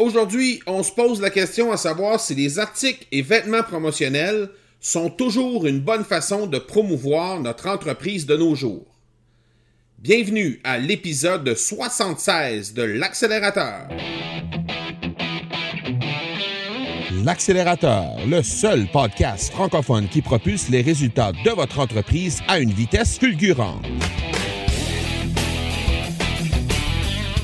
Aujourd'hui, on se pose la question à savoir si les articles et vêtements promotionnels sont toujours une bonne façon de promouvoir notre entreprise de nos jours. Bienvenue à l'épisode 76 de l'accélérateur. L'accélérateur, le seul podcast francophone qui propulse les résultats de votre entreprise à une vitesse fulgurante.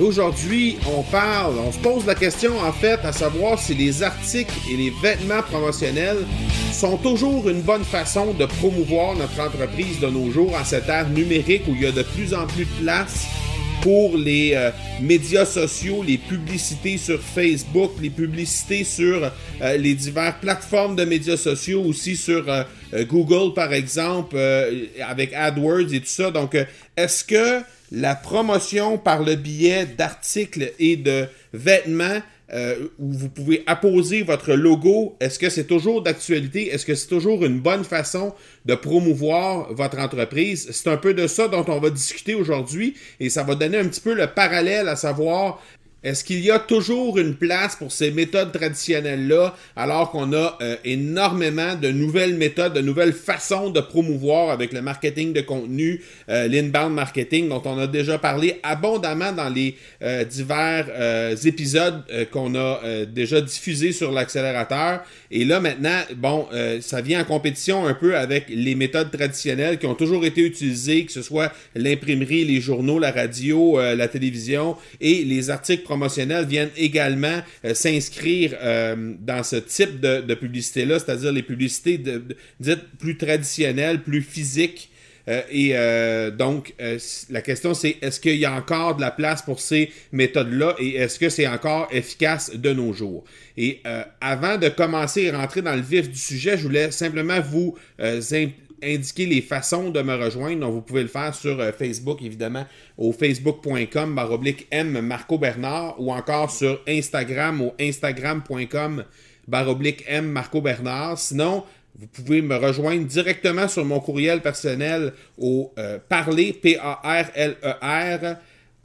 Aujourd'hui, on parle, on se pose la question en fait à savoir si les articles et les vêtements promotionnels sont toujours une bonne façon de promouvoir notre entreprise de nos jours en cette ère numérique où il y a de plus en plus de place pour les euh, médias sociaux, les publicités sur Facebook, les publicités sur euh, les diverses plateformes de médias sociaux, aussi sur euh, Google par exemple, avec AdWords et tout ça. Donc, est-ce que la promotion par le biais d'articles et de vêtements euh, où vous pouvez apposer votre logo, est-ce que c'est toujours d'actualité? Est-ce que c'est toujours une bonne façon de promouvoir votre entreprise? C'est un peu de ça dont on va discuter aujourd'hui et ça va donner un petit peu le parallèle à savoir est-ce qu'il y a toujours une place pour ces méthodes traditionnelles-là, alors qu'on a euh, énormément de nouvelles méthodes, de nouvelles façons de promouvoir avec le marketing de contenu, euh, l'inbound marketing, dont on a déjà parlé abondamment dans les euh, divers épisodes qu'on a déjà diffusés sur l'accélérateur. Et là, maintenant, bon, ça vient en compétition un peu avec les méthodes traditionnelles qui ont toujours été utilisées, que ce soit l'imprimerie, les journaux, la radio, la télévision et les articles viennent également euh, s'inscrire euh, dans ce type de, publicité-là, c'est-à-dire les publicités dites plus traditionnelles, plus physiques. Euh, et donc, la question c'est est-ce qu'il y a encore de la place pour ces méthodes-là et est-ce que c'est encore efficace de nos jours? Et avant de commencer et rentrer dans le vif du sujet, je voulais simplement vous indiquer les façons de me rejoindre. Vous pouvez le faire sur euh, Facebook, évidemment, au facebook.com baroblique M Marco Bernard ou encore sur Instagram au instagram.com baroblique M Marco Bernard. Sinon, vous pouvez me rejoindre directement sur mon courriel personnel au euh, parler, P-A-R-L-E-R,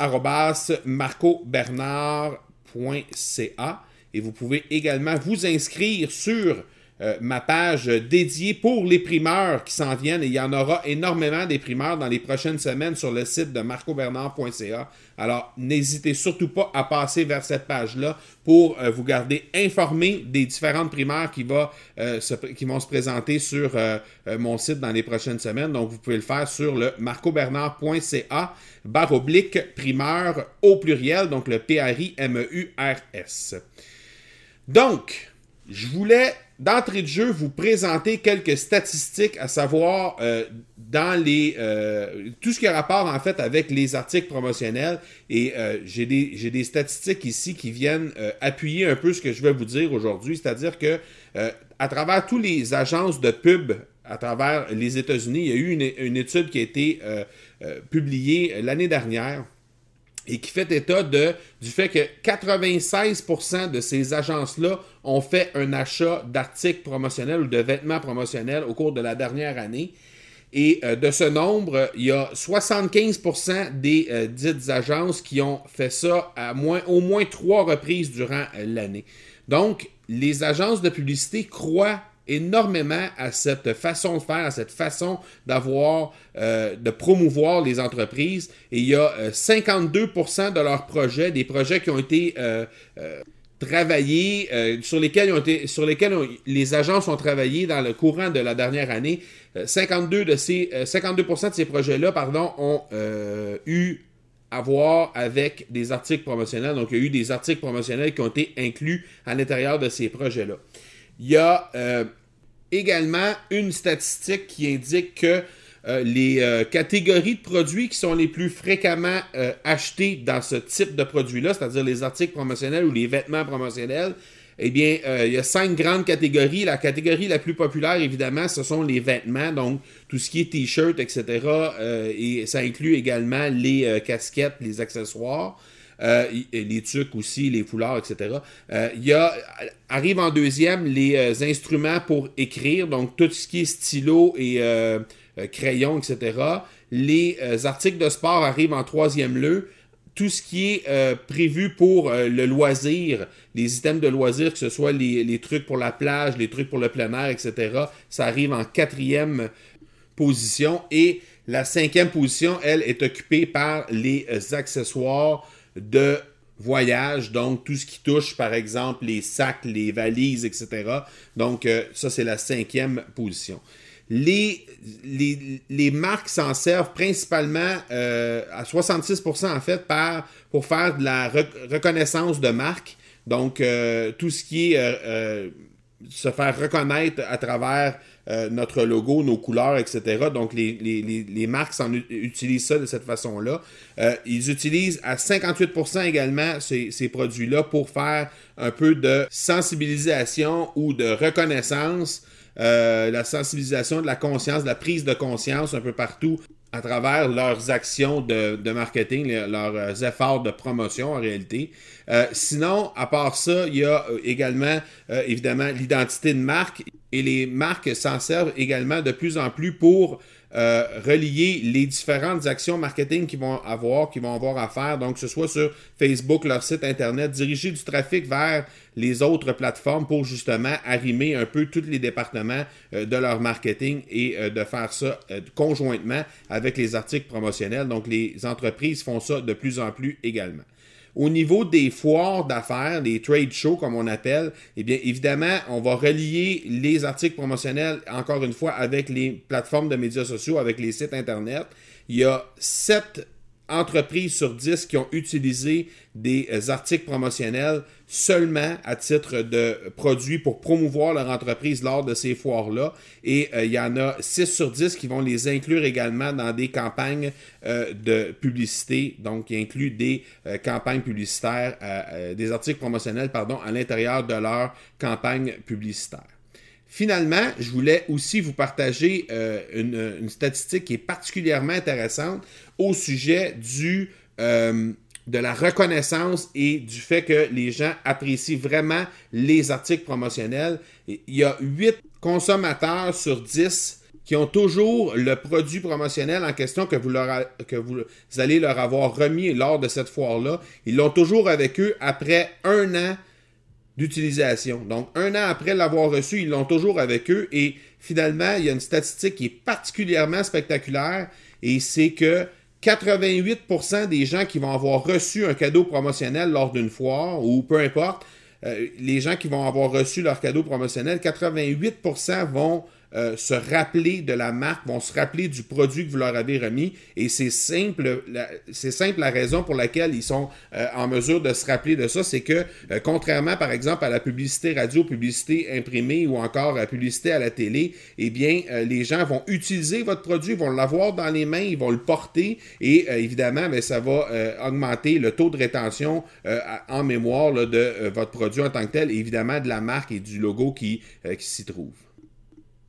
e marcobernard.ca. Et vous pouvez également vous inscrire sur euh, ma page dédiée pour les primeurs qui s'en viennent. Et il y en aura énormément des primeurs dans les prochaines semaines sur le site de marcobernard.ca. Alors, n'hésitez surtout pas à passer vers cette page-là pour euh, vous garder informé des différentes primeurs qui, va, euh, qui vont se présenter sur mon site dans les prochaines semaines. Donc, vous pouvez le faire sur le marcobernard.ca barre oblique primeur au pluriel, donc le P-R-I-M-E-U-R-S. Donc, je voulais d'entrée de jeu vous présenter quelques statistiques, à savoir euh, dans les euh, tout ce qui a rapport en fait avec les articles promotionnels. Et euh, j'ai des, statistiques ici qui viennent appuyer un peu ce que je vais vous dire aujourd'hui. C'est-à-dire que à travers tous les agences de pub à travers les États-Unis, il y a eu une, une étude qui a été publiée l'année dernière et qui fait état du fait que 96% de ces agences-là ont fait un achat d'articles promotionnels ou de vêtements promotionnels au cours de la dernière année. Et euh, de ce nombre, il y a 75% des euh, dites agences qui ont fait ça au moins trois reprises durant euh, l'année. Donc, les agences de publicité croient énormément à cette façon de faire, à cette façon d'avoir, euh, de promouvoir les entreprises. Et il y a 52% euh, de leurs projets, des projets qui ont été euh, travaillés, sur lesquels, ont été, sur lesquels les agences ont travaillé dans le courant de la dernière année. 52 de ces, 52% de ces projets-là, pardon, ont eu à voir avec des articles promotionnels. Donc, il y a eu des articles promotionnels qui ont été inclus à l'intérieur de ces projets-là. Il y a euh, également une statistique qui indique que euh, les euh, catégories de produits qui sont les plus fréquemment achetés dans ce type de produit-là, c'est-à-dire les articles promotionnels ou les vêtements promotionnels, eh bien, il y a cinq grandes catégories. La catégorie la plus populaire, évidemment, ce sont les vêtements, donc tout ce qui est t-shirt, etc. et ça inclut également les casquettes, les accessoires. Euh, les trucs aussi, les foulards, etc. Euh, il y a, arrive en deuxième les euh, instruments pour écrire, donc tout ce qui est stylo et crayon, etc. Les articles de sport arrivent en troisième lieu. Tout ce qui est prévu pour le loisir, les items de loisir, que ce soit les, trucs pour la plage, les trucs pour le plein air, etc., ça arrive en quatrième position. Et la cinquième position, elle, est occupée par les accessoires de voyage, donc tout ce qui touche par exemple les sacs, les valises, etc. Donc euh, ça c'est la cinquième position. Les, les, marques s'en servent principalement euh, à 66% en fait par, pour faire de la reconnaissance de marque. Donc euh, tout ce qui est se faire reconnaître à travers euh, notre logo, nos couleurs, etc. Donc, les, marques utilisent ça de cette façon-là. Euh, ils utilisent à 58% également ces, ces produits-là pour faire un peu de sensibilisation ou de reconnaissance. Euh, la sensibilisation de la conscience, de la prise de conscience un peu partout à travers leurs actions de, marketing, leurs efforts de promotion en réalité. Euh, sinon, à part ça, il y a euh, également euh, évidemment l'identité de marque et les marques s'en servent également de plus en plus pour relier les différentes actions marketing qu'ils vont avoir, qu'ils vont avoir à faire, donc que ce soit sur Facebook, leur site internet, diriger du trafic vers les autres plateformes pour justement arrimer un peu tous les départements de leur marketing et de faire ça conjointement avec les articles promotionnels. Donc les entreprises font ça de plus en plus également. Au niveau des foires d'affaires, des trade shows comme on appelle, eh bien évidemment, on va relier les articles promotionnels encore une fois avec les plateformes de médias sociaux, avec les sites internet. Il y a sept entreprises sur 10 qui ont utilisé des euh, articles promotionnels seulement à titre de produits pour promouvoir leur entreprise lors de ces foires-là. Et euh, il y en a 6 sur 10 qui vont les inclure également dans des campagnes euh, de publicité, donc qui incluent des campagnes publicitaires, des articles promotionnels, pardon, à l'intérieur de leur campagne publicitaire. Finalement, je voulais aussi vous partager une, statistique qui est particulièrement intéressante au sujet du, euh, de la reconnaissance et du fait que les gens apprécient vraiment les articles promotionnels. Il y a 8 consommateurs sur 10 qui ont toujours le produit promotionnel en question que vous, que vous allez leur avoir remis lors de cette foire-là. Ils l'ont toujours avec eux après un an d'utilisation. Donc, un an après l'avoir reçu, ils l'ont toujours avec eux. Et finalement, il y a une statistique qui est particulièrement spectaculaire et c'est que 88% des gens qui vont avoir reçu un cadeau promotionnel lors d'une foire ou peu importe, euh, les gens qui vont avoir reçu leur cadeau promotionnel, 88% vont euh, se rappeler de la marque, vont se rappeler du produit que vous leur avez remis. Et c'est simple, c'est simple la raison pour laquelle ils sont euh, en mesure de se rappeler de ça, c'est que euh, contrairement par exemple à la publicité radio, publicité imprimée ou encore à la publicité à la télé, eh bien les gens vont utiliser votre produit, vont l'avoir dans les mains, ils vont le porter et évidemment, ben, ça va augmenter le taux de rétention en mémoire de votre produit en tant que tel, et évidemment de la marque et du logo qui, qui s'y trouve.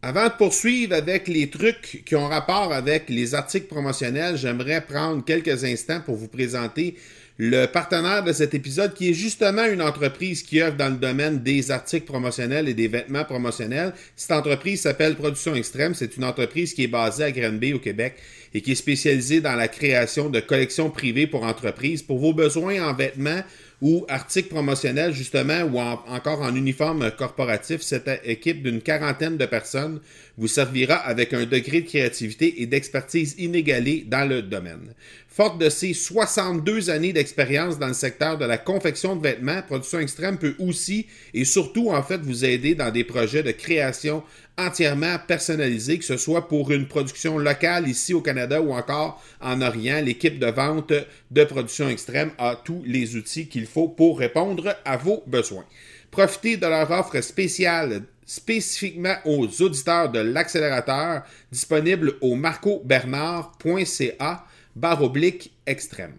Avant de poursuivre avec les trucs qui ont rapport avec les articles promotionnels, j'aimerais prendre quelques instants pour vous présenter le partenaire de cet épisode qui est justement une entreprise qui œuvre dans le domaine des articles promotionnels et des vêtements promotionnels. Cette entreprise s'appelle Production Extrême. C'est une entreprise qui est basée à Granby au Québec et qui est spécialisée dans la création de collections privées pour entreprises. Pour vos besoins en vêtements, ou articles promotionnels justement ou encore en uniforme corporatif, cette équipe d'une quarantaine de personnes vous servira avec un degré de créativité et d'expertise inégalé dans le domaine. Forte de ses 62 années d'expérience dans le secteur de la confection de vêtements, Production Extrême peut aussi et surtout en fait vous aider dans des projets de création entièrement personnalisés, que ce soit pour une production locale ici au Canada ou encore en Orient. L'équipe de vente de Production Extrême a tous les outils qu'il faut pour répondre à vos besoins. Profitez de leur offre spéciale spécifiquement aux auditeurs de l'accélérateur disponible au marcobernard.ca barre oblique extrême.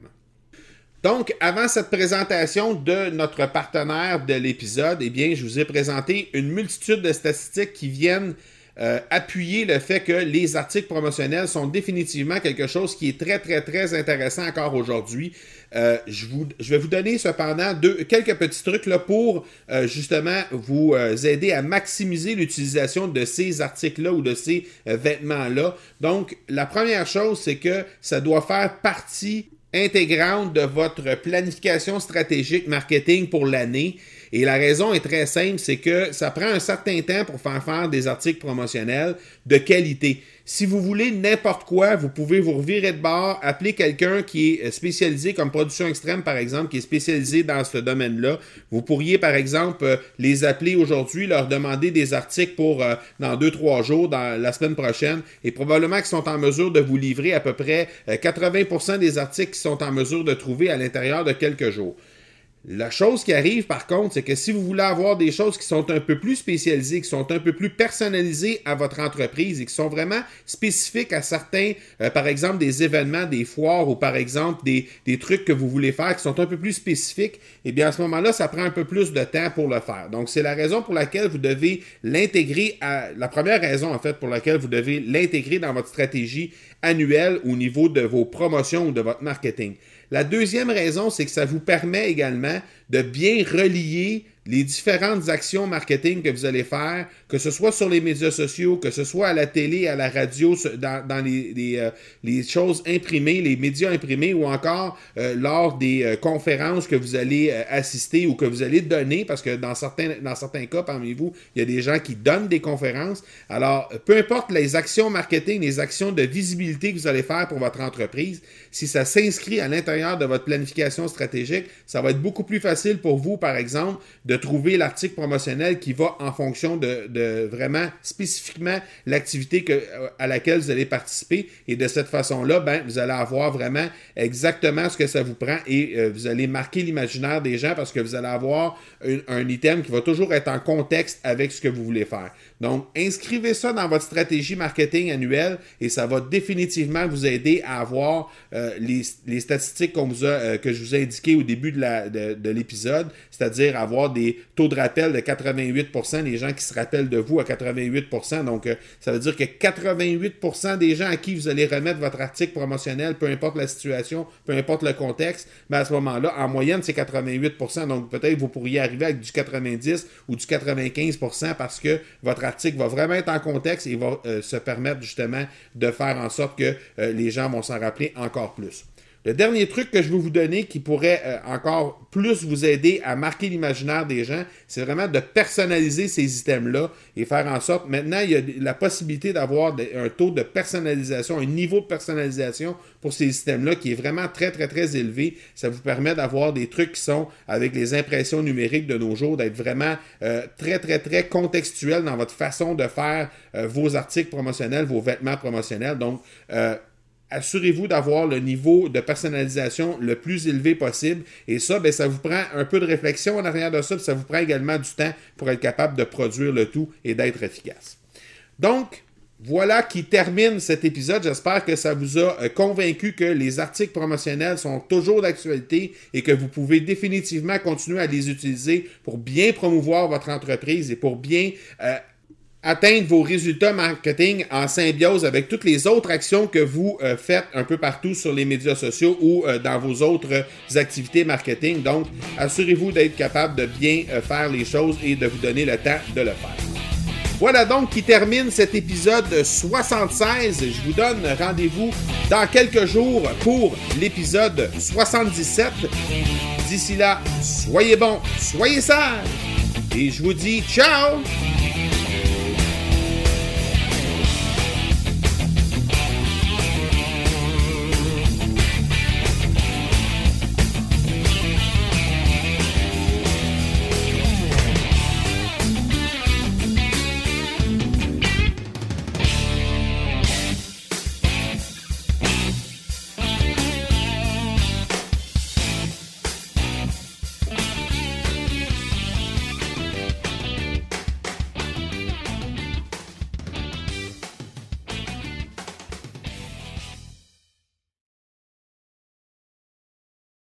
Donc, avant cette présentation de notre partenaire de l'épisode, eh bien, je vous ai présenté une multitude de statistiques qui viennent euh, appuyer le fait que les articles promotionnels sont définitivement quelque chose qui est très, très, très intéressant encore aujourd'hui. Euh, je, vais vous donner cependant deux, quelques petits trucs pour euh, justement vous aider à maximiser l'utilisation de ces articles-là ou de ces vêtements-là. Donc, la première chose, c'est que ça doit faire partie intégrante de votre planification stratégique marketing pour l'année. Et la raison est très simple, c'est que ça prend un certain temps pour faire faire des articles promotionnels de qualité. Si vous voulez n'importe quoi, vous pouvez vous revirer de bord, appeler quelqu'un qui est spécialisé comme production extrême, par exemple, qui est spécialisé dans ce domaine-là. Vous pourriez, par exemple, euh, les appeler aujourd'hui, leur demander des articles pour euh, dans deux, trois jours, dans la semaine prochaine, et probablement qu'ils sont en mesure de vous livrer à peu près 80% euh, des articles qu'ils sont en mesure de trouver à l'intérieur de quelques jours. La chose qui arrive par contre, c'est que si vous voulez avoir des choses qui sont un peu plus spécialisées, qui sont un peu plus personnalisées à votre entreprise et qui sont vraiment spécifiques à certains, euh, par exemple des événements, des foires ou par exemple des, des, trucs que vous voulez faire qui sont un peu plus spécifiques, eh bien à ce moment-là, ça prend un peu plus de temps pour le faire. Donc c'est la raison pour laquelle vous devez l'intégrer à la première raison en fait pour laquelle vous devez l'intégrer dans votre stratégie annuelle au niveau de vos promotions ou de votre marketing. La deuxième raison, c'est que ça vous permet également de bien relier les différentes actions marketing que vous allez faire, que ce soit sur les médias sociaux, que ce soit à la télé, à la radio, dans, les, euh, les, choses imprimées, les médias imprimés ou encore euh, lors des euh, conférences que vous allez assister ou que vous allez donner, parce que dans certains, dans certains cas, parmi vous, il y a des gens qui donnent des conférences. Alors, peu importe les actions marketing, les actions de visibilité que vous allez faire pour votre entreprise, si ça s'inscrit à l'intérieur de votre planification stratégique, ça va être beaucoup plus facile pour vous, par exemple, de trouver l'article promotionnel qui va en fonction de, vraiment spécifiquement l'activité euh, à laquelle vous allez participer. Et de cette façon-là, ben, vous allez avoir vraiment exactement ce que ça vous prend et euh, vous allez marquer l'imaginaire des gens parce que vous allez avoir un, item qui va toujours être en contexte avec ce que vous voulez faire. Donc, inscrivez ça dans votre stratégie marketing annuelle et ça va définitivement vous aider à avoir euh, les, statistiques qu'on vous a, que je vous ai indiquées au début de l'épisode, c'est-à-dire avoir des taux de rappel de 88% les gens qui se rappellent de vous à 88% Donc, euh, ça veut dire que 88% des gens à qui vous allez remettre votre article promotionnel, peu importe la situation, peu importe le contexte, mais ben, à ce moment-là, en moyenne, c'est 88% Donc, peut-être vous pourriez arriver avec du 90 ou du 95% parce que votre article va vraiment être en contexte et va euh, se permettre justement de faire en sorte que euh, les gens vont s'en rappeler encore plus. Le dernier truc que je veux vous donner qui pourrait euh, encore plus vous aider à marquer l'imaginaire des gens, c'est vraiment de personnaliser ces items-là et faire en sorte, maintenant, il y a la possibilité d'avoir un taux de personnalisation, un niveau de personnalisation pour ces systèmes-là qui est vraiment très, très, très élevé. Ça vous permet d'avoir des trucs qui sont, avec les impressions numériques de nos jours, d'être vraiment euh, très, très, très contextuels dans votre façon de faire euh, vos articles promotionnels, vos vêtements promotionnels. Donc, assurez-vous d'avoir le niveau de personnalisation le plus élevé possible. Et ça, ben, ça vous prend un peu de réflexion en arrière de ça, puis ça vous prend également du temps pour être capable de produire le tout et d'être efficace. Donc, voilà qui termine cet épisode. J'espère que ça vous a euh, convaincu que les articles promotionnels sont toujours d'actualité et que vous pouvez définitivement continuer à les utiliser pour bien promouvoir votre entreprise et pour bien euh, atteindre vos résultats marketing en symbiose avec toutes les autres actions que vous euh, faites un peu partout sur les médias sociaux ou euh, dans vos autres euh, activités marketing. Donc, assurez-vous d'être capable de bien faire les choses et de vous donner le temps de le faire. Voilà donc qui termine cet épisode 76. Je vous donne rendez-vous dans quelques jours pour l'épisode 77. D'ici là, soyez bons, soyez sages et je vous dis ciao